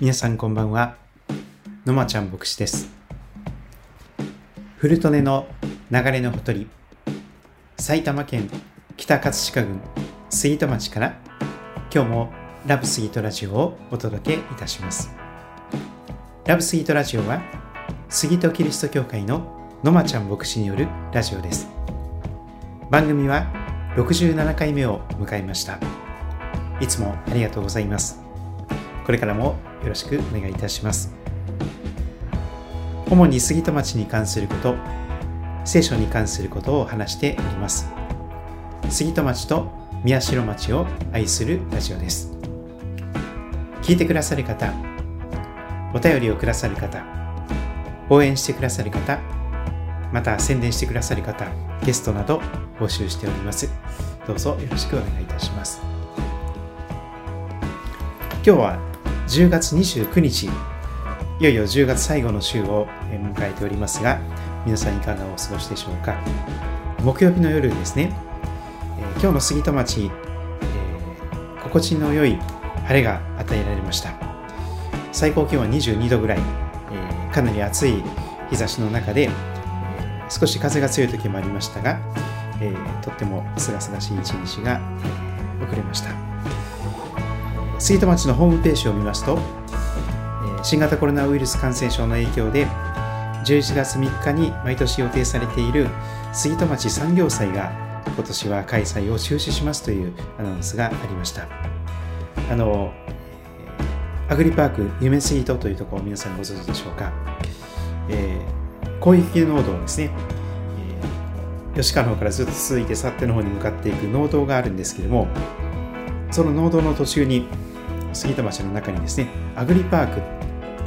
皆さんこんばんは。のまちゃん牧師です。古利根の流れのほとり埼玉県北葛飾郡杉戸町から今日もラブスギートラジオをお届けいたします。ラブスギートラジオは杉戸キリスト教会ののまちゃん牧師によるラジオです。番組は67回目を迎えました。いつもありがとうございます。これからもよろしくお願いいたします。主に杉戸町に関すること、聖書に関することを話しております。杉戸町と宮代町を愛するラジオです。聞いてくださる方、お便りをくださる方、応援してくださる方、また宣伝してくださる方、ゲストなど募集しております。どうぞよろしくお願いいたします。今日は10月29日、いよいよ10月最後の週を迎えておりますが、皆さんいかがお過ごしでしょうか。木曜日の夜ですね、えー、今日の杉戸町、えー、心地の良い晴れが与えられました。最高気温は22度ぐらい、えー、かなり暑い日差しの中で、え少し風が強い時もありましたが、えとってもすがすがしい一日が、え遅れました。杉戸町のホームページを見ますと、新型コロナウイルス感染症の影響で、11月3日に毎年予定されている杉戸町産業祭が今年は開催を中止しますというアナウンスがありました。あの、アグリパーク夢スイートというところ皆さんご存知でしょうか。えー、広域農道ですね。えー、吉川の方からずっと続いて去っての方に向かっていく農道があるんですけれども、その農道の途中に杉田町の中にですね、アグリパーク、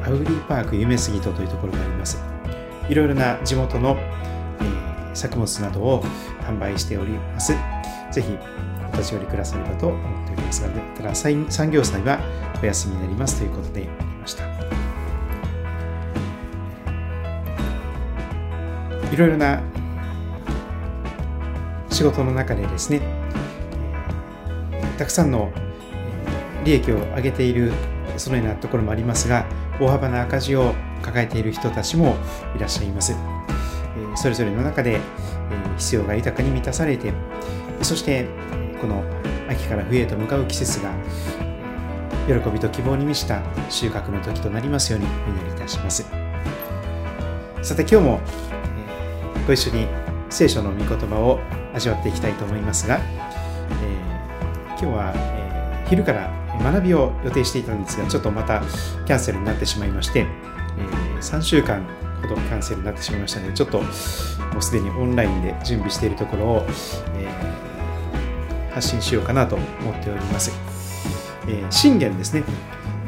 アグリパーク夢杉戸というところがあります。いろいろな地元の、えー、作物などを販売しております。ぜひお立ち寄りくださればと思っておりますが、ね、ただ産業祭はお休みになりますということでありました。いろいろな仕事の中でですね、たくさんの利益を上げているそのようなところもありますが大幅な赤字を抱えている人たちもいらっしゃいます。それぞれの中で必要が豊かに満たされてそしてこの秋から冬へと向かう季節が喜びと希望に満ちた収穫の時となりますようにお祈りいたします。さて今日もご一緒に聖書の御言葉を味わっていきたいと思いますが、えー、今日は、えー、昼から学びを予定していたんですが、ちょっとまたキャンセルになってしまいまして、えー、3週間ほどキャンセルになってしまいましたので、ちょっともうすでにオンラインで準備しているところを、えー、発信しようかなと思っております。えー、信玄ですね。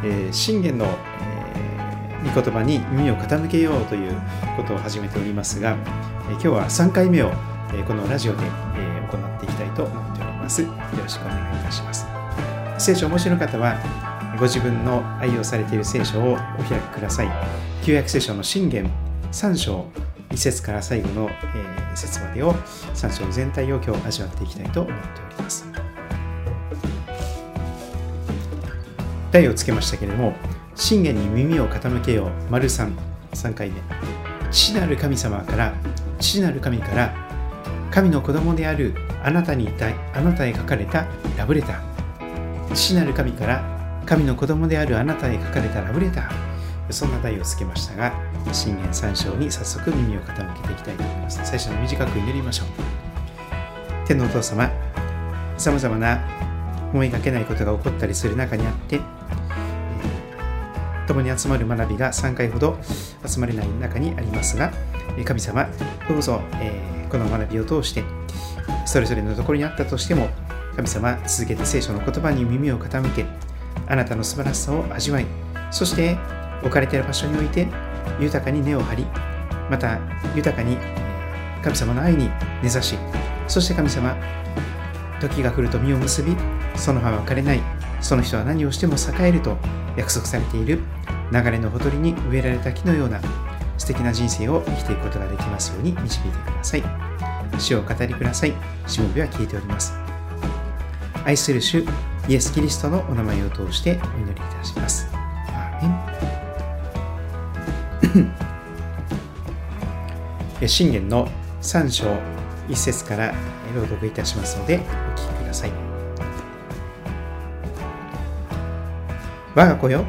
えー、信玄の、えー、御言葉に耳を傾けようということを始めておりますが、えー、今日は3回目を、えー、このラジオで、えー、行っていきたいと思っております。よろしくお願いいたします。聖書をお持ちの方は、ご自分の愛用されている聖書をお開きください。旧約聖書の信玄3章、1節から最後の、えー、節までを3章全体を今日味わっていきたいと思っております。題をつけましたけれども、信玄に耳を傾けよう、丸3、3回目。父なる神様から、父なる神から、神の子供であるあなたにあなたへ書かれたラブレター。父なる神から神の子供であるあなたへ書かれたラブレターそんな題をつけましたが信玄三章に早速耳を傾けていきたいと思います。最初に短く祈りましょう。天のお父様さまざまな思いがけないことが起こったりする中にあって共に集まる学びが3回ほど集まれない中にありますが神様どうぞ、えこの学びを通してそれぞれのところにあったとしても神様、続けて聖書の言葉に耳を傾け、あなたの素晴らしさを味わい、そして置かれている場所において豊かに根を張り、また豊かに神様の愛に根ざし、そして神様、時が来ると実を結び、その葉は枯れない、その人は何をしても栄えると約束されている流れのほとりに植えられた木のような素敵な人生を生きていくことができますように導いてください。主を語りください。しもべは聞いております。愛する主イエス・キリストのお名前を通してお祈りいたします。アーメン 信玄の3章1節から朗読いたしますのでお聞きください。我が子よ、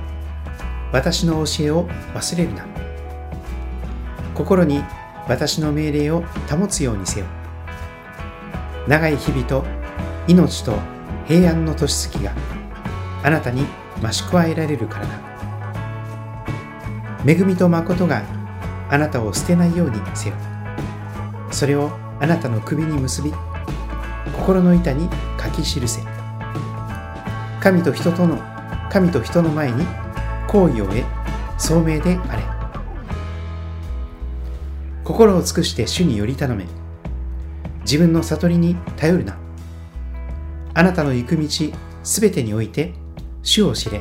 私の教えを忘れるな。心に私の命令を保つようにせよ。長い日々と命と平安の年月があなたに増し加えられるからだ。恵みと誠があなたを捨てないようにせよ。それをあなたの首に結び、心の板に書き記せ。神と人との、神と人の前に好意を得、聡明であれ。心を尽くして主により頼め。自分の悟りに頼るな。あなたの行く道すべてにおいて主を知れ。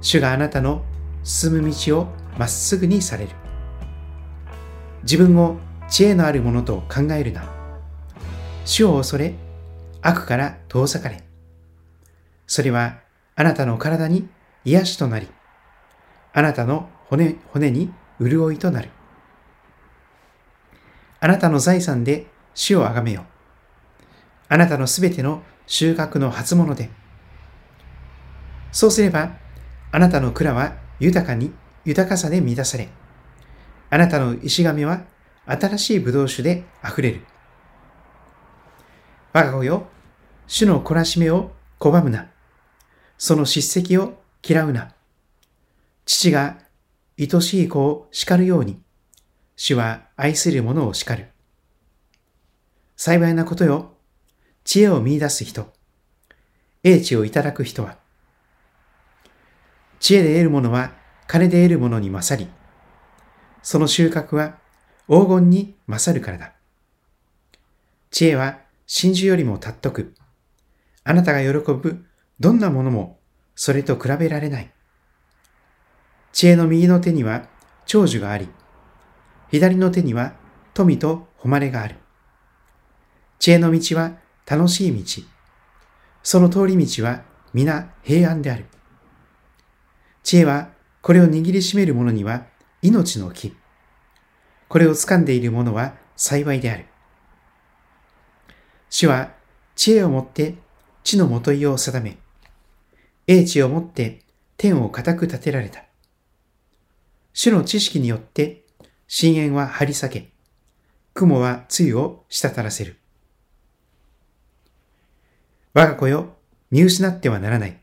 主があなたの進む道をまっすぐにされる。自分を知恵のあるものと考えるな。主を恐れ、悪から遠ざかれ。それはあなたの体に癒しとなり、あなたの骨骨に潤いとなる。あなたの財産で主をあがめよ。あなたのすべての収穫の初物で。そうすれば、あなたの蔵は豊かに、豊かさで満たされ、あなたの石亀は新しい葡萄酒で溢れる。我が子よ、主の懲らしめを拒むな。その叱責を嫌うな。父が愛しい子を叱るように、主は愛する者を叱る。幸いなことよ、知恵を見出す人、英知をいただく人は、知恵で得るものは金で得るものに勝り、その収穫は黄金に勝るからだ。知恵は真珠よりも尊く、あなたが喜ぶどんなものもそれと比べられない。知恵の右の手には長寿があり、左の手には富と誉れがある。知恵の道は楽しい道。その通り道は皆平安である。知恵はこれを握りしめる者には命の木。これを掴んでいる者は幸いである。主は知恵をもって地のもといを定め、英知をもって天を固く立てられた。主の知識によって深淵は張り裂け、雲は露を滴らせる。我が子よ、見失ってはならない。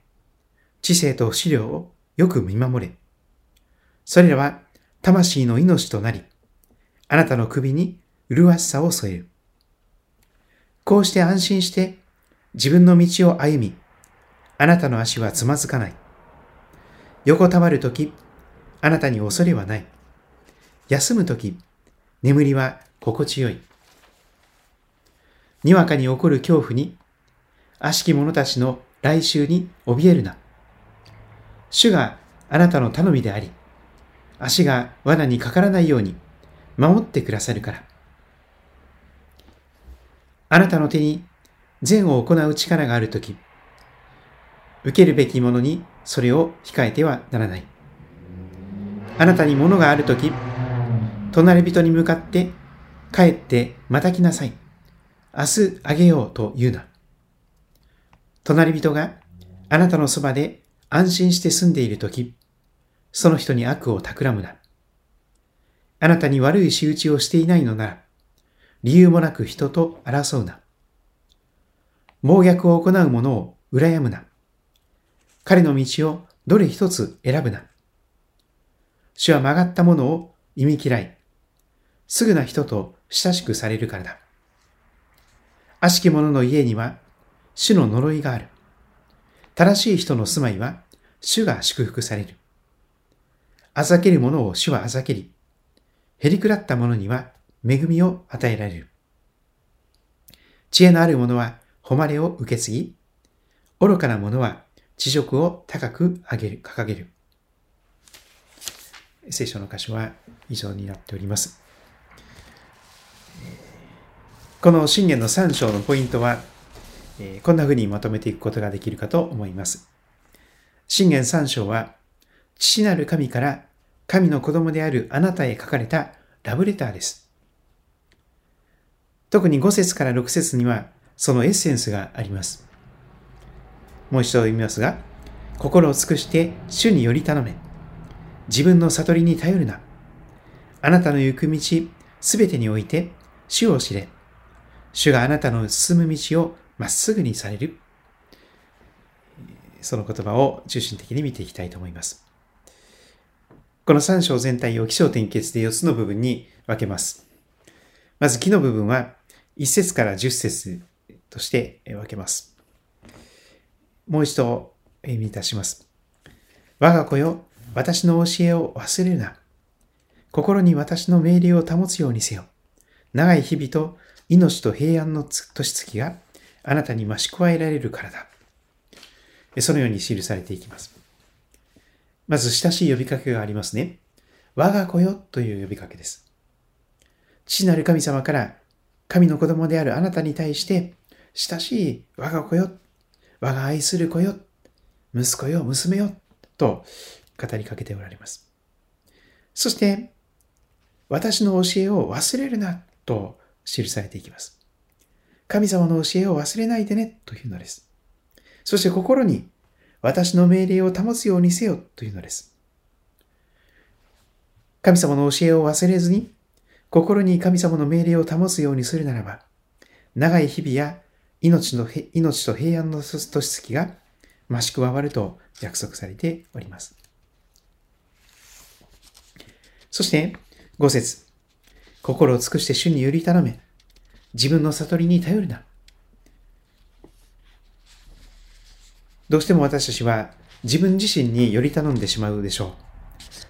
知性と資料をよく見守れ。それらは魂の命となり、あなたの首に麗しさを添える。こうして安心して自分の道を歩み、あなたの足はつまずかない。横たわるとき、あなたに恐れはない。休むとき、眠りは心地よい。にわかに起こる恐怖に、悪しき者たちの来週に怯えるな。主があなたの頼みであり、足が罠にかからないように守ってくださるから。あなたの手に善を行う力があるとき、受けるべきものにそれを控えてはならない。あなたに物があるとき、隣人に向かって帰ってまた来なさい。明日あげようと言うな。隣人があなたのそばで安心して住んでいるとき、その人に悪を企むな。あなたに悪い仕打ちをしていないのなら、理由もなく人と争うな。暴虐を行う者を羨むな。彼の道をどれ一つ選ぶな。主は曲がった者を忌み嫌い、すぐな人と親しくされるからだ。悪しき者の家には主の呪いがある。正しい人の住まいは主が祝福される。あざける者を主はあざけり、へりくらった者には恵みを与えられる。知恵のある者は誉れを受け継ぎ、愚かな者は知食を高く上げる、掲げる。聖書の箇所は以上になっております。この信玄の3章のポイントは、こんな風にまとめていくことができるかと思います。信玄3章は、父なる神から神の子供であるあなたへ書かれたラブレターです。特に5節から6節にはそのエッセンスがあります。もう一度読みますが、心を尽くして主により頼め。自分の悟りに頼るな。あなたの行く道すべてにおいて主を知れ。主があなたの進む道をまっすぐにされる。その言葉を中心的に見ていきたいと思います。この3章全体を気象点結で4つの部分に分けます。まず木の部分は1節から10節として分けます。もう一度意味いたします。我が子よ、私の教えを忘れるな。心に私の命令を保つようにせよ。長い日々と命と平安の年月があなたに増し加えられるからだ。そのように記されていきます。まず親しい呼びかけがありますね。我が子よという呼びかけです。父なる神様から神の子供であるあなたに対して親しい我が子よ、我が愛する子よ、息子よ、娘よと語りかけておられます。そして私の教えを忘れるなと記されていきます。神様の教えを忘れないでねというのです。そして心に私の命令を保つようにせよというのです。神様の教えを忘れずに、心に神様の命令を保つようにするならば、長い日々や命の命と平安の年月が増し加わると約束されております。そして、五節心を尽くして主により頼め。自分の悟りに頼るな。どうしても私たちは自分自身により頼んでしまうでしょう。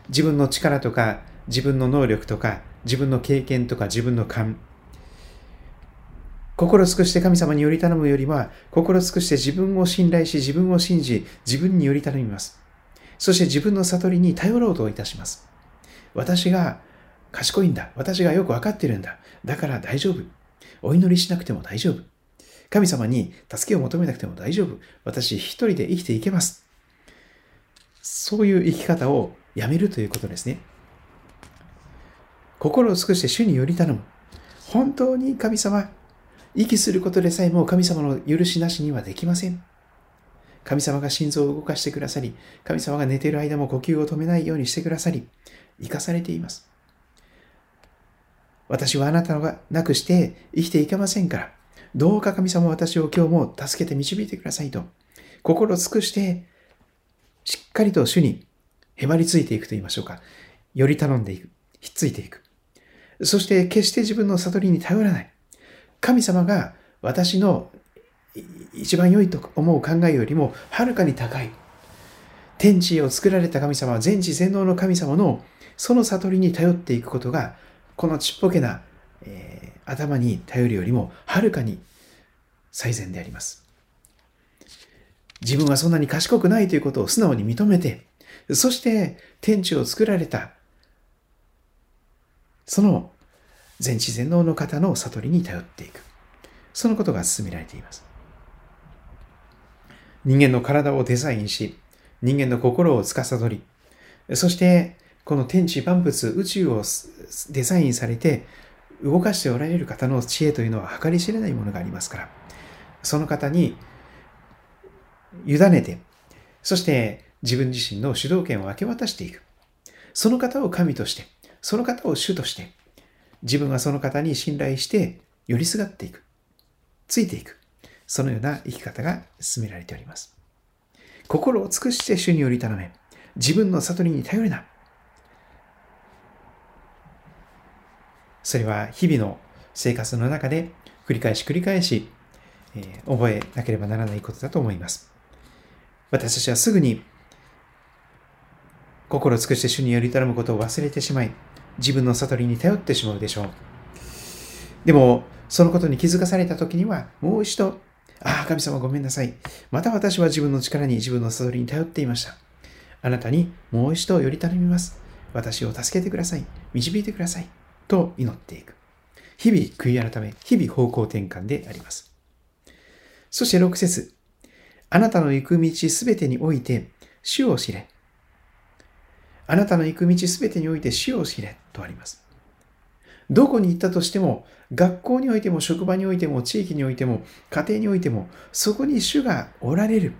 自分の力とか、自分の能力とか、自分の経験とか、自分の勘。心尽くして神様により頼むよりは、心尽くして自分を信頼し、自分を信じ、自分により頼みます。そして自分の悟りに頼ろうといたします。私が賢いんだ。私がよくわかってるんだ。だから大丈夫。お祈りしなくても大丈夫。神様に助けを求めなくても大丈夫。私一人で生きていけます。そういう生き方をやめるということですね。心を尽くして主により頼む。本当に神様、息することでさえも神様の許しなしにはできません。神様が心臓を動かしてくださり、神様が寝ている間も呼吸を止めないようにしてくださり、生かされています。私はあなたがなくして生きていけませんから、どうか神様私を今日も助けて導いてくださいと、心尽くして、しっかりと主にへばりついていくと言いましょうか。より頼んでいく。ひっついていく。そして決して自分の悟りに頼らない。神様が私の一番良いと思う考えよりもはるかに高い。天地を作られた神様、全知全能の神様のその悟りに頼っていくことがこのちっぽけな、えー、頭に頼るよりもはるかに最善であります。自分はそんなに賢くないということを素直に認めて、そして天地を作られた、その全知全能の方の悟りに頼っていく。そのことが進められています。人間の体をデザインし、人間の心を司り、そしてこの天地万物、宇宙をデザインされて動かしておられる方の知恵というのは計り知れないものがありますから、その方に委ねて、そして自分自身の主導権を明け渡していく。その方を神として、その方を主として、自分はその方に信頼して寄りすがっていく。ついていく。そのような生き方が進められております。心を尽くして主により頼め。自分の悟りに頼るな。それは日々の生活の中で繰り返し繰り返し、えー、覚えなければならないことだと思います。私たちはすぐに心を尽くして主により頼むことを忘れてしまい、自分の悟りに頼ってしまうでしょう。でも、そのことに気づかされた時には、もう一度、ああ、神様ごめんなさい。また私は自分の力に自分の悟りに頼っていました。あなたにもう一度より頼みます。私を助けてください。導いてください。と祈っていく。日々悔い改め、日々方向転換であります。そして6節あなたの行く道すべてにおいて、主を知れ。あなたの行く道すべてにおいて死を知れとあります。どこに行ったとしても、学校においても、職場においても、地域においても、家庭においても、そこに主がおられる。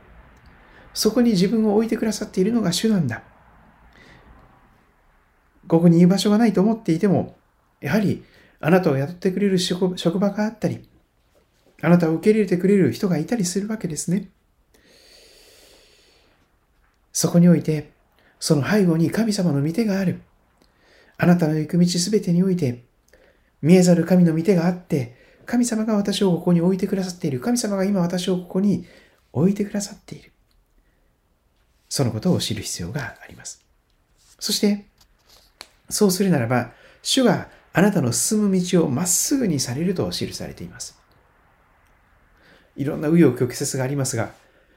そこに自分を置いてくださっているのが主なんだ。ここに居場所がないと思っていても、やはりあなたを雇ってくれる職場があったり、あなたを受け入れてくれる人がいたりするわけですね。そこにおいて、その背後に神様の御手がある。あなたの行く道すべてにおいて、見えざる神の御手があって、神様が私をここに置いてくださっている。神様が今私をここに置いてくださっている。そのことを知る必要があります。そして、そうするならば、主があなたの進む道をまっすぐにされると記されています。いろんな紆余曲折がありますが、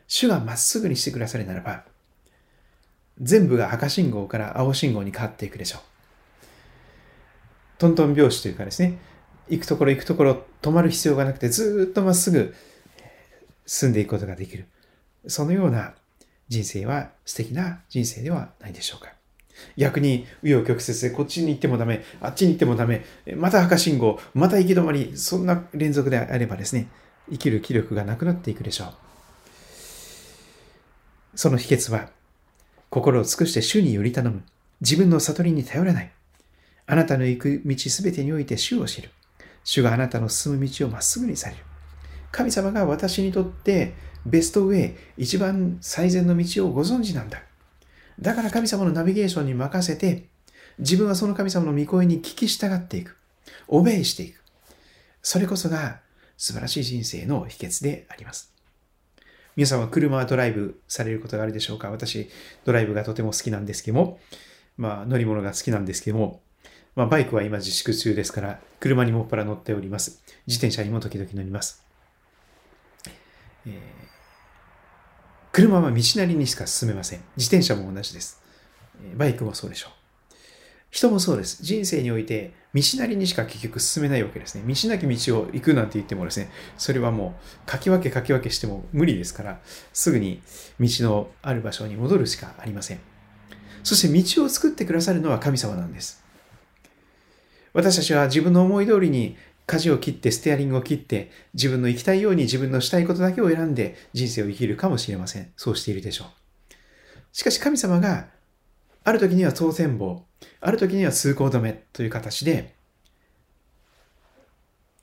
主がまっすぐにしてくださるならば、全部が赤信号から青信号に変わっていくでしょう。トントン拍子というかですね、行くところ行くところ止まる必要がなくてずっとまっすぐ進んでいくことができる。そのような人生は素敵な人生ではないでしょうか。逆に紆余曲折でこっちに行ってもダメ、あっちに行ってもダメ、また赤信号、また行き止まり、そんな連続であればですね、生きる気力がなくなっていくでしょう。その秘訣は、心を尽くして主により頼む。自分の悟りに頼らない。あなたの行く道すべてにおいて主を知る。主があなたの進む道をまっすぐにされる。神様が私にとってベストウェイ、一番最善の道をご存知なんだ。だから神様のナビゲーションに任せて、自分はその神様の御声に聞き従っていく。オベイしていく。それこそが素晴らしい人生の秘訣であります。皆さんは車はドライブされることがあるでしょうか？私、ドライブがとても好きなんですけども、まあ、乗り物が好きなんですけども、まあ、バイクは今自粛中ですから、車にもっぱら乗っております。自転車にも時々乗ります。えー、車は道なりにしか進めません。自転車も同じです。バイクもそうでしょう。人もそうです。人生において、道なりにしか結局進めないわけですね。道なき道を行くなんて言ってもですね、それはもう、かき分けかき分けしても無理ですから、すぐに道のある場所に戻るしかありません。そして道を作ってくださるのは神様なんです。私たちは自分の思い通りに舵を切ってステアリングを切って自分の生きたいように自分のしたいことだけを選んで人生を生きるかもしれません。そうしているでしょう。しかし神様がある時には当選棒、ある時には通行止めという形で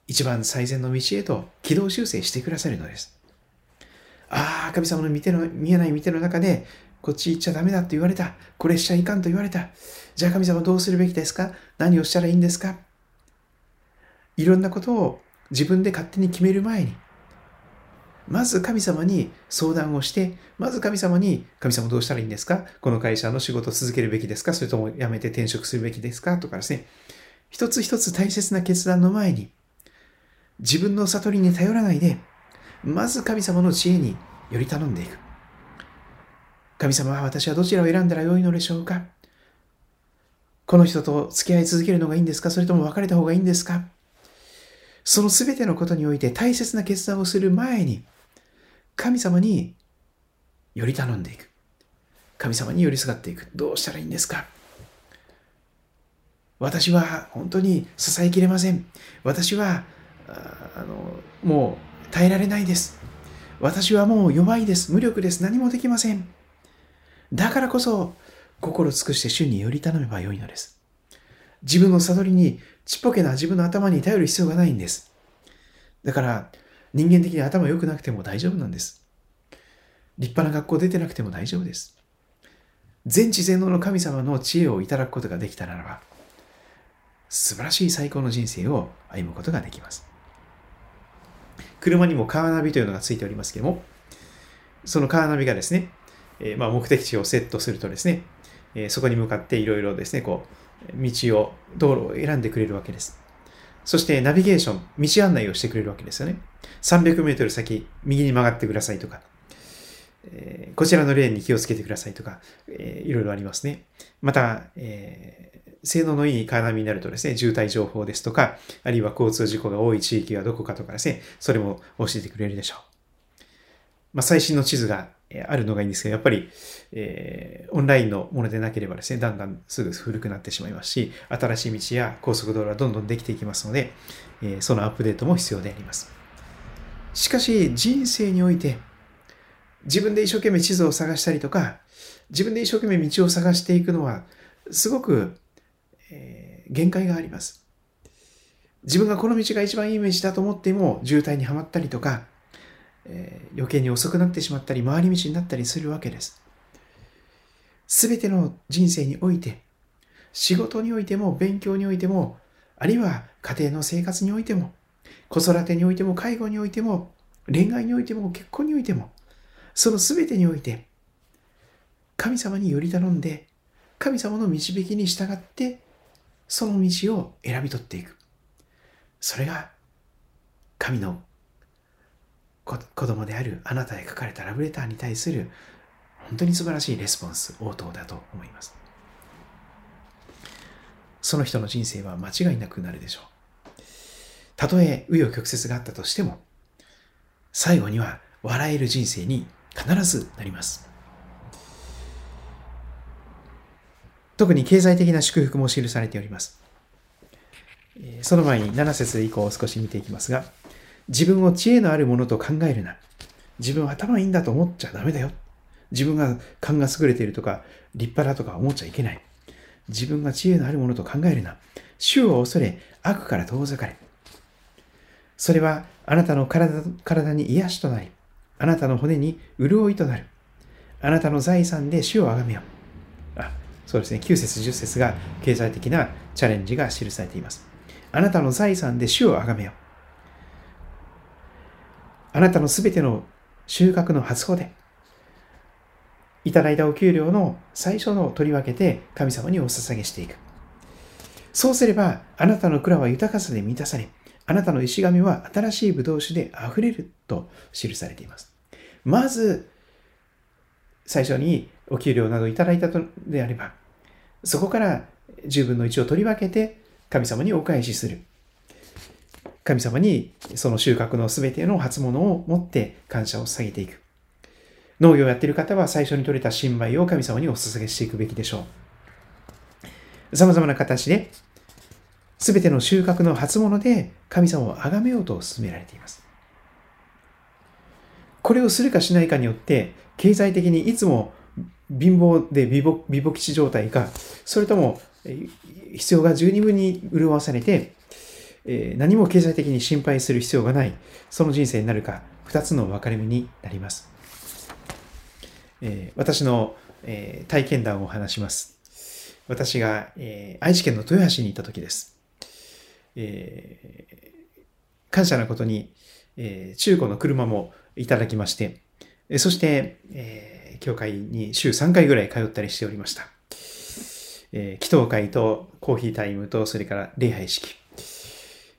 一番最善の道へと軌道修正してくださるのです。ああ、神様の見ての見えない見ての中でこっち行っちゃダメだと言われた。これしちゃいかんと言われた。じゃあ神様どうするべきですか？何をしたらいいんですか？いろんなことを自分で勝手に決める前に、まず神様に相談をして、まず神様に、神様どうしたらいいんですか？この会社の仕事を続けるべきですか？それとも辞めて転職するべきですか？とかですね。一つ一つ大切な決断の前に、自分の悟りに頼らないで、まず神様の知恵により頼んでいく。神様は私はどちらを選んだらよいのでしょうか？この人と付き合い続けるのがいいんですか？それとも別れた方がいいんですか？その全てのことにおいて大切な決断をする前に、神様により頼んでいく。神様に寄りすがっていく。どうしたらいいんですか？私は本当に支えきれません。私は、あの、もう耐えられないです。私はもう弱いです。無力です。何もできません。だからこそ、心尽くして主により頼めばよいのです。自分の悟りに、ちっぽけな自分の頭に頼る必要がないんです。だから、人間的に頭良くなくても大丈夫なんです。立派な学校出てなくても大丈夫です。全知全能の神様の知恵をいただくことができたならば、素晴らしい最高の人生を歩むことができます。車にもカーナビというのがついておりますけども、そのカーナビがですね、えまあ、目的地をセットするとですね、えそこに向かっていろいろですね、こう、道を、道路を選んでくれるわけです。そしてナビゲーション、道案内をしてくれるわけですよね。300メートル先、右に曲がってくださいとか、えこちらのレーンに気をつけてくださいとか、えいろいろありますね。また、えー、性能のいいカーナビになるとですね、渋滞情報ですとか、あるいは交通事故が多い地域はどこかとかですね、それも教えてくれるでしょう。まあ、最新の地図があるのがいいんですけど、やっぱり、えー、オンラインのものでなければですね、だんだんすぐ古くなってしまいますし、新しい道や高速道路はどんどんできていきますので、えー、そのアップデートも必要であります。しかし、人生において、自分で一生懸命地図を探したりとか、自分で一生懸命道を探していくのは、すごく、えー、限界があります。自分がこの道が一番いい道だと思っても渋滞にはまったりとか、えー、余計に遅くなってしまったり回り道になったりするわけです。すべての人生において、仕事においても勉強においても、あるいは家庭の生活においても、子育てにおいても介護においても、恋愛においても結婚においても、そのすべてにおいて、神様により頼んで、神様の導きに従って、その道を選び取っていく。それが、神の子供であるあなたへ書かれたラブレターに対する本当に素晴らしいレスポンス、応答だと思います。その人の人生は間違いなくなるでしょう。たとえ紆余曲折があったとしても、最後には笑える人生に必ずなります。特に経済的な祝福も記されております。その前に7節以降を少し見ていきますが、自分を知恵のあるものと考えるな。自分は頭いいんだと思っちゃダメだよ。自分が勘が優れているとか、立派だとか思っちゃいけない。自分が知恵のあるものと考えるな。主を恐れ、悪から遠ざかれ。それはあなたの体体に癒しとなり、あなたの骨に潤いとなる。あなたの財産で主をあがめよう。あ、そうですね。9節10節が経済的なチャレンジが記されています。あなたの財産で主をあがめよう。あなたのすべての収穫の初穂で、いただいたお給料の最初の取り分けて神様にお捧げしていく。そうすれば、あなたの蔵は豊かさで満たされ、あなたの石神は新しい葡萄酒で溢れると記されています。まず、最初にお給料などいただいたのであれば、そこから10分の1を取り分けて神様にお返しする。神様にその収穫のすべての初物を持って感謝を捧げていく。農業をやっている方は最初に取れた新米を神様にお捧げしていくべきでしょう。様々な形で、すべての収穫の初物で神様を崇めようと進められています。これをするかしないかによって、経済的にいつも貧乏で美母基地状態か、それとも必要が十二分に潤わされて、えー、何も経済的に心配する必要がない、その人生になるか、二つの分かれ目になります。えー、私の、えー、体験談を話します。私が、え愛知県の豊橋にいた時です。え感謝なことに、え中古の車もいただきまして、そして、え教会に週3回ぐらい通ったりしておりました。え祈祷会とコーヒータイムと、それから礼拝式。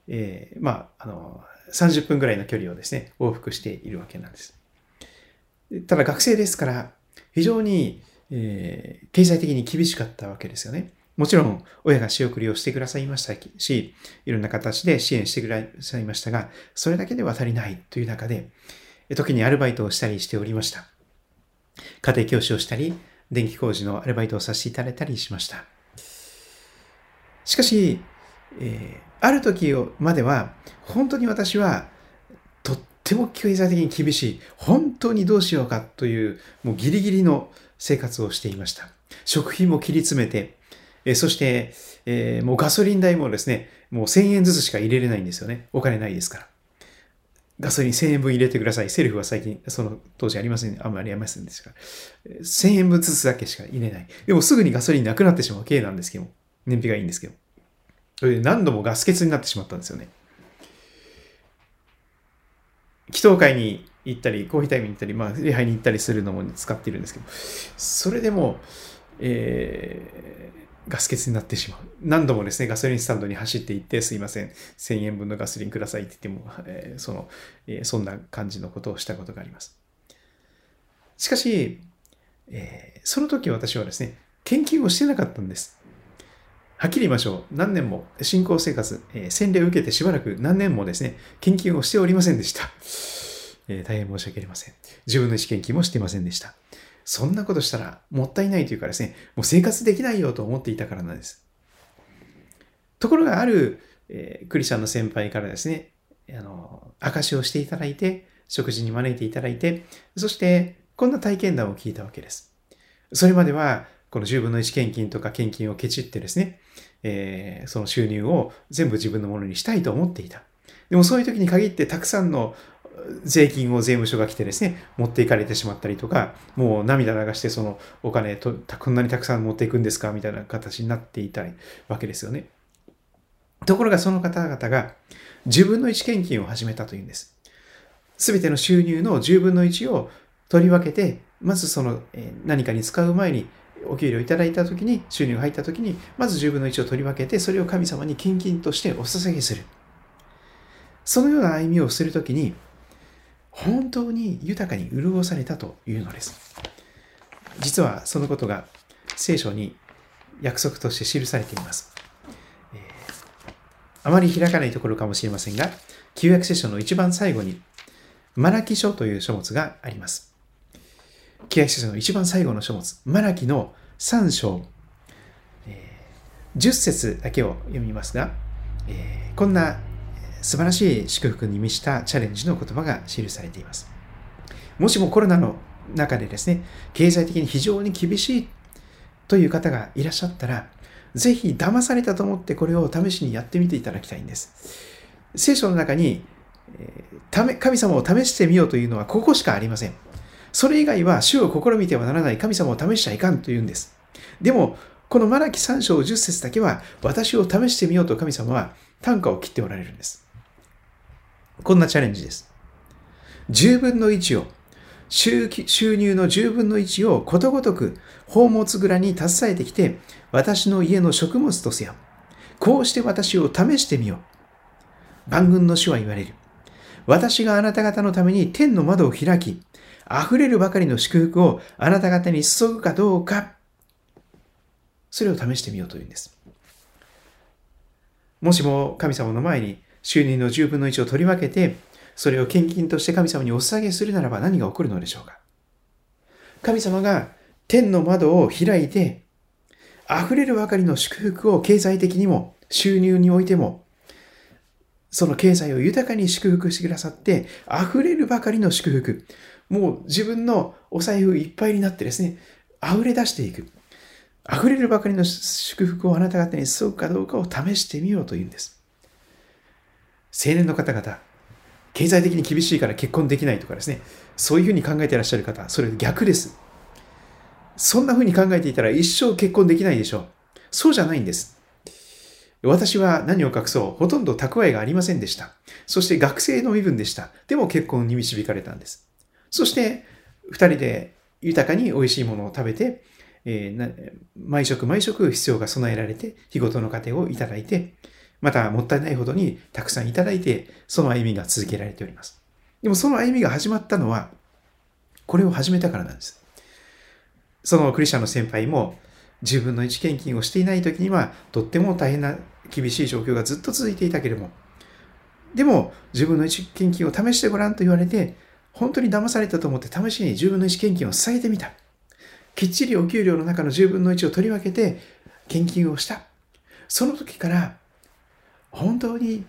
えー、まあ、あの、30分ぐらいの距離をですね、往復しているわけなんです。ただ学生ですから、非常に、えー、経済的に厳しかったわけですよね。もちろん、親が仕送りをしてくださいましたし、いろんな形で支援してくださいましたが、それだけでは足りないという中で、時にアルバイトをしたりしておりました。家庭教師をしたり、電気工事のアルバイトをさせていただいたりしました。しかし、えー、ある時までは、本当に私は、とっても経済的に厳しい、本当にどうしようかという、もうギリギリの生活をしていました。食費も切り詰めて、えそして、えー、もうガソリン代もですね、もう1000円ずつしか入れれないんですよね。お金ないですから。ガソリン1000円分入れてください。セルフは最近、その当時ありません、あんまりありませんでしたから。1000円分ずつだけしか入れない。でもすぐにガソリンなくなってしまう系なんですけど、燃費がいいんですけど。それで何度もガス欠になってしまったんですよね。祈祷会に行ったり、コーヒータイムに行ったり、まあ、礼拝に行ったりするのも使っているんですけど、それでも、えー、ガス欠になってしまう。何度もですね、ガソリンスタンドに走って行って、すいません、1000円分のガソリンくださいって言っても、えー、その、えー、そんな感じのことをしたことがあります。しかし、えー、その時私はですね、研究をしてなかったんです。はっきり言いましょう。何年も、信仰生活、えー、洗礼を受けてしばらく何年もですね、研究をしておりませんでした。えー、大変申し訳ありません。自分の意思献金もしていませんでした。そんなことしたらもったいないというかですね、もう生活できないよと思っていたからなんです。ところがある、えー、クリスチャンの先輩からですね、あの、証をしていただいて、食事に招いていただいて、そしてこんな体験談を聞いたわけです。それまでは、この10分の1献金とか献金をケチってですね、えー、その収入を全部自分のものにしたいと思っていた。でもそういう時に限ってたくさんの税金を税務署が来てですね、持っていかれてしまったりとか、もう涙流してそのお金と、こんなにたくさん持っていくんですかみたいな形になっていたわけですよね。ところがその方々が自分の1献金を始めたというんです。すべての収入の10分の1を取り分けて、まずその何かに使う前にお給料いただいたときに、収入が入ったときに、まず10分の1を取り分けて、それを神様に献金としてお捧げする。そのような歩みをするときに、本当に豊かに潤されたというのです。実はそのことが聖書に約束として記されています。えー、あまり開かないところかもしれませんが、旧約聖書の一番最後に、マラキ書という書物があります。旧約聖書の一番最後の書物、マラキの3章、えー、10節だけを読みますが、えー、こんな素晴らしい祝福に満ちたチャレンジの言葉が記されています。もしもコロナの中でですね、経済的に非常に厳しいという方がいらっしゃったら、ぜひ騙されたと思ってこれを試しにやってみていただきたいんです。聖書の中にえ、神様を試してみようというのはここしかありません。それ以外は主を試みてはならない神様を試しちゃいかんというんです。でも、このマラキ3章10節だけは私を試してみようと神様は単価を切っておられるんです。こんなチャレンジです。10分の1を、収入の10分の1をことごとく宝物蔵に携えてきて、私の家の食物とせよ。こうして私を試してみよう。万軍の主は言われる。私があなた方のために天の窓を開き、溢れるばかりの祝福をあなた方に注ぐかどうか、それを試してみようというんです。もしも神様の前に収入の10分の1を取り分けて、それを献金として神様にお捧げするならば何が起こるのでしょうか神様が天の窓を開いて、溢れるばかりの祝福を経済的にも収入においても、その経済を豊かに祝福してくださって、溢れるばかりの祝福。もう自分のお財布いっぱいになってですね、溢れ出していく。溢れるばかりの祝福をあなた方に注ぐかどうかを試してみようというんです。青年の方々、経済的に厳しいから結婚できないとかですね、そういうふうに考えていらっしゃる方、それ逆です。そんなふうに考えていたら一生結婚できないでしょう。そうじゃないんです。私は何を隠そう、ほとんど蓄えがありませんでした。そして学生の身分でした。でも結婚に導かれたんです。そして、二人で豊かに美味しいものを食べて、えー、毎食毎食必要が備えられて、日ごとの糧をいただいて、またもったいないほどにたくさんいただいて、その歩みが続けられております。でもその歩みが始まったのは、これを始めたからなんです。そのクリスチャンの先輩も、自分の一献金をしていない時には、とっても大変な厳しい状況がずっと続いていたけれども、でも自分の一献金を試してごらんと言われて、本当に騙されたと思って試しに10分の1献金を捧げてみた。きっちりお給料の中の10分の1を取り分けて献金をした。その時から本当に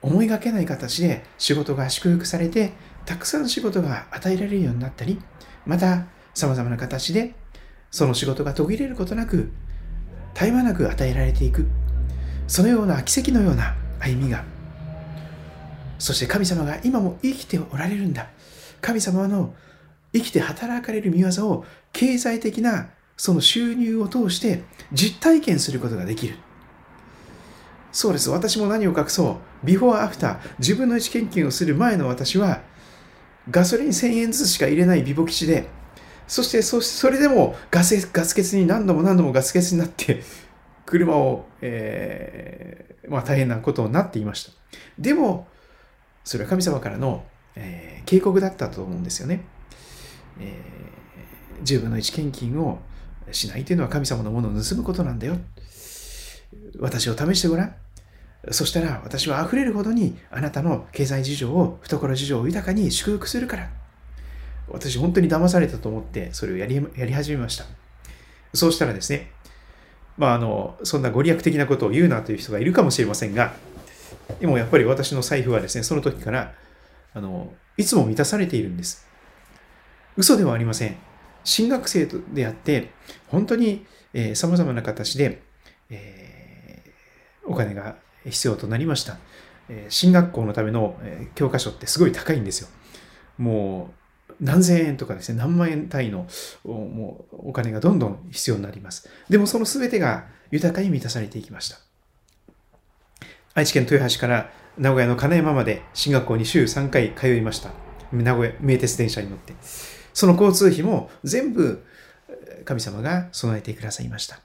思いがけない形で仕事が祝福されて、たくさん仕事が与えられるようになったり、また様々な形でその仕事が途切れることなく、絶え間なく与えられていく。そのような奇跡のような歩みが、そして神様が今も生きておられるんだ。神様の生きて働かれる見業を経済的なその収入を通して実体験することができる。そうです。私も何を隠そう。ビフォーアフター。自分の位置研究をする前の私は、ガソリン1000円ずつしか入れないビボ基地で、そしてそそれでもガスガス欠に何度も何度もガス欠になって、車を、えー、まあ大変なことになっていました。でも、それは神様からの、えー、警告だったと思うんですよね。えー、10分の1献金をしないというのは神様のものを盗むことなんだよ。私を試してごらん。そしたら私は溢れるほどにあなたの経済事情を、懐事情を豊かに祝福するから。私本当に騙されたと思ってそれをやりやり始めました。そうしたらですね、まああの、そんなご利益的なことを言うなという人がいるかもしれませんが、でもやっぱり私の財布はですね、その時からあのいつも満たされているんです。嘘ではありません。進学生であって、本当に、えー、様々な形で、えー、お金が必要となりました。えー、進学校のための、えー、教科書ってすごい高いんですよ。もう何千円とかですね、何万円単位のもうお金がどんどん必要になります。でもその全てが豊かに満たされていきました。愛知県豊橋から名古屋の金山まで進学校に週3回通いました。名古屋名鉄電車に乗って。その交通費も全部神様が備えてくださいました。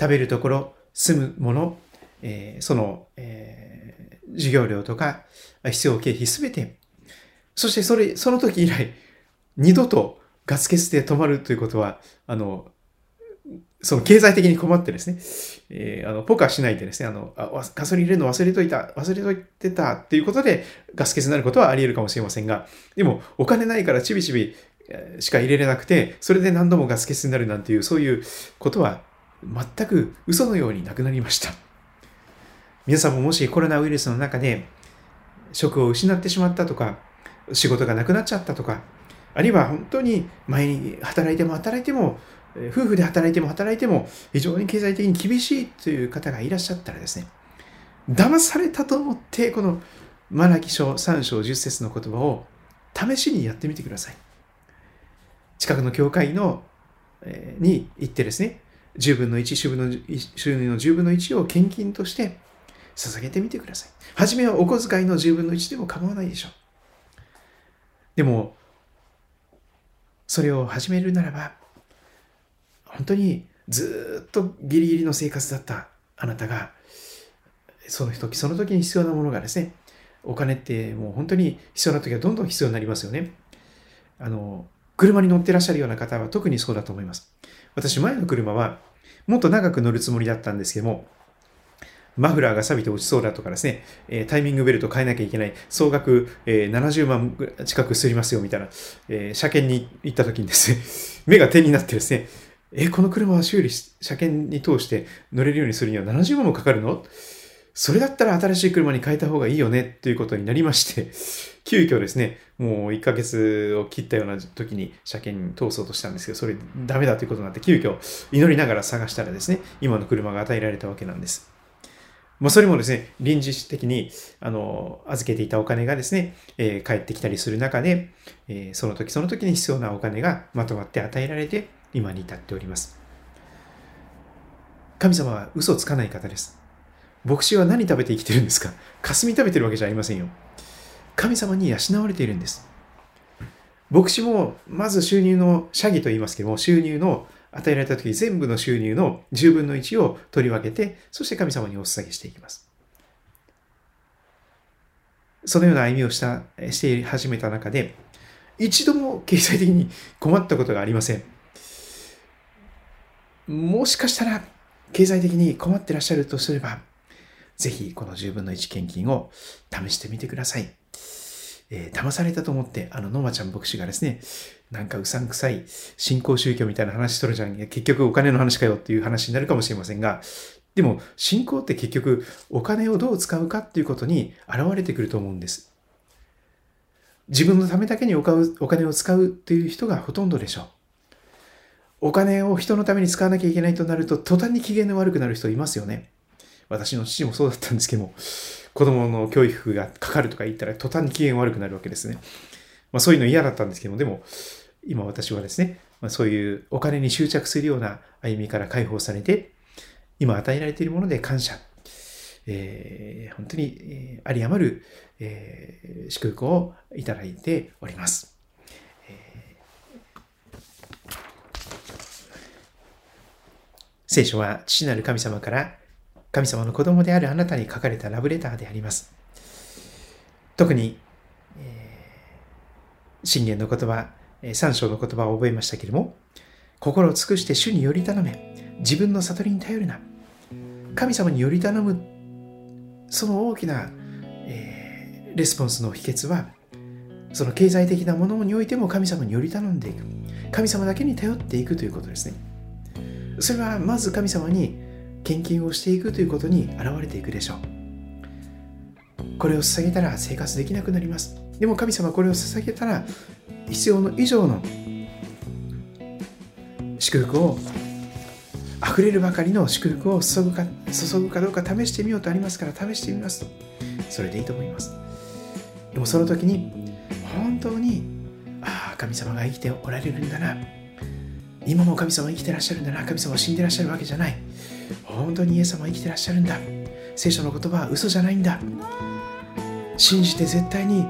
食べるところ、住むもの、えー、その、えー、授業料とか必要経費すべて、そしてそれ、その時以来、二度とガス欠で止まるということは、あの、その経済的に困ってですね、えー、あの、ポカしないでですね、あのあ、ガソリン入れるの忘れといた、忘れといてたっていうことでガス欠になることはあり得るかもしれませんが、でもお金ないからちびちびしか入れれなくて、それで何度もガス欠になるなんていう、そういうことは全く嘘のようになくなりました。皆さんももしコロナウイルスの中で職を失ってしまったとか、仕事がなくなっちゃったとか、あるいは本当に前に働いても働いても夫婦で働いても働いても非常に経済的に厳しいという方がいらっしゃったらですね、騙されたと思って、このマラキ書3章10節の言葉を試しにやってみてください。近くの教会の、えー、に行ってですね、10分の1、収入の収入の10分の1を献金として捧げてみてください。はじめはお小遣いの10分の1でも構わないでしょう。でも、それを始めるならば、本当にずっとギリギリの生活だったあなたが、その時その時に必要なものがですね、お金ってもう本当に必要な時はどんどん必要になりますよね。あの、車に乗ってらっしゃるような方は特にそうだと思います。私、前の車はもっと長く乗るつもりだったんですけども、マフラーが錆びて落ちそうだとかですね、えタイミングベルト変えなきゃいけない、総額、え70万近くすりますよみたいな、え車検に行った時にですね、目が点になってですね、え、この車は修理し、車検に通して乗れるようにするには70万もかかるのそれだったら新しい車に変えた方がいいよねっていうことになりまして、急遽ですね、もう1ヶ月を切ったような時に車検に通そうとしたんですけど、それダメだということになって、急遽祈りながら探したらですね、今の車が与えられたわけなんです。まあ、それもですね、臨時的に、あの、預けていたお金がですね、えー、帰ってきたりする中で、えー、その時その時に必要なお金がまとまって与えられて、今に至っております。神様は嘘をつかない方です。牧師は何食べて生きてるんですか？霞食べてるわけじゃありませんよ。神様に養われているんです。牧師もまず収入の、社儀と言いますけども、収入の与えられた時全部の収入の10分の1を取り分けて、そして神様にお捧げしていきます。そのような歩みをした、して始めた中で、一度も経済的に困ったことがありません。もしかしたら経済的に困ってらっしゃるとすれば、ぜひこの10分の1献金を試してみてください。えー、騙されたと思って、あの、ノマちゃん牧師がですね、なんかうさんくさい信仰宗教みたいな話しとるじゃん。結局お金の話かよっていう話になるかもしれませんが、でも信仰って結局お金をどう使うかっていうことに現れてくると思うんです。自分のためだけにお金を使うっていう人がほとんどでしょう。お金を人のために使わなきゃいけないとなると、途端に機嫌の悪くなる人いますよね。私の父もそうだったんですけども、子供の教育がかかるとか言ったら途端に機嫌悪くなるわけですね。まあそういうの嫌だったんですけども、でも、今私はですね、まあ、そういうお金に執着するような歩みから解放されて、今与えられているもので感謝。えー、本当に、えー、有り余る、えー、祝福をいただいております。聖書は父なる神様から神様の子供であるあなたに書かれたラブレターであります。特に、えー、信玄の言葉、三章の言葉を覚えましたけれども、心を尽くして主により頼め、自分の悟りに頼るな。神様により頼むその大きな、えー、レスポンスの秘訣はその経済的なものにおいても神様により頼んでいく神様だけに頼っていくということですねそれはまず神様に献金をしていくということに現れていくでしょう。これを捧げたら生活できなくなります。でも神様これを捧げたら必要の以上の祝福を溢れるばかりの祝福を注ぐか注ぐかどうか試してみようとありますから試してみます。とそれでいいと思います。でもその時に本当にああ神様が生きておられるんだな。今も神様生きてらっしゃるんだな。神様死んでらっしゃるわけじゃない。本当にイエス様生きてらっしゃるんだ。聖書の言葉は嘘じゃないんだ。信じて絶対に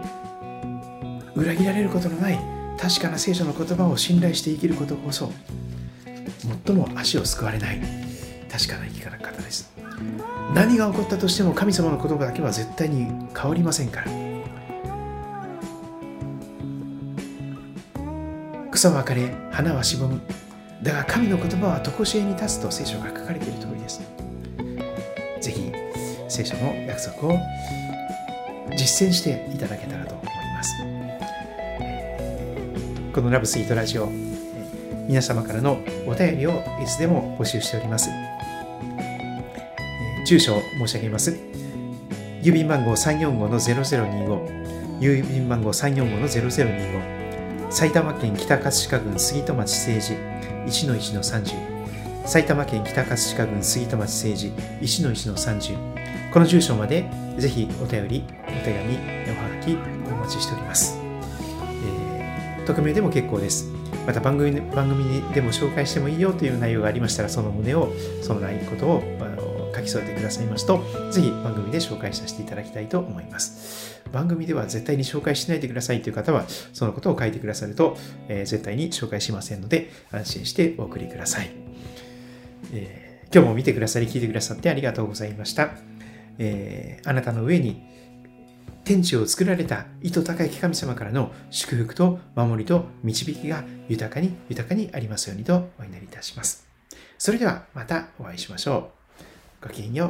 裏切られることのない確かな聖書の言葉を信頼して生きることこそ最も足をすくわれない確かな生き方です。何が起こったとしても神様の言葉だけは絶対に変わりませんから。草は枯れ花はしぼむ。だが神の言葉は常しえに立つと聖書が書かれている通りです。ぜひ聖書の約束を実践していただけたらと思います。このラブスイートラジオ皆様からのお便りをいつでも募集しております。住所を申し上げます。郵便番号345-0025郵便番号345-0025埼玉県北葛飾郡杉戸町政治1-1-30埼玉県北葛飾郡杉戸町政治1-1-30この住所までぜひお便り、お手紙、おはがきお待ちしております。えー、匿名でも結構です。また番組番組でも紹介してもいいよという内容がありましたら、その旨を、そのないことを書き添えてくださいますと、ぜひ番組で紹介させていただきたいと思います。番組では絶対に紹介しないでくださいという方は、そのことを書いてくださると、えー、絶対に紹介しませんので、安心してお送りください。えー、今日も見てくださり、聞いてくださってありがとうございました。えー、あなたの上に天地を作られた意図高い神様からの祝福と守りと導きが豊かに豊かにありますようにとお祈りいたします。それではまたお会いしましょう。Ka qenë jo.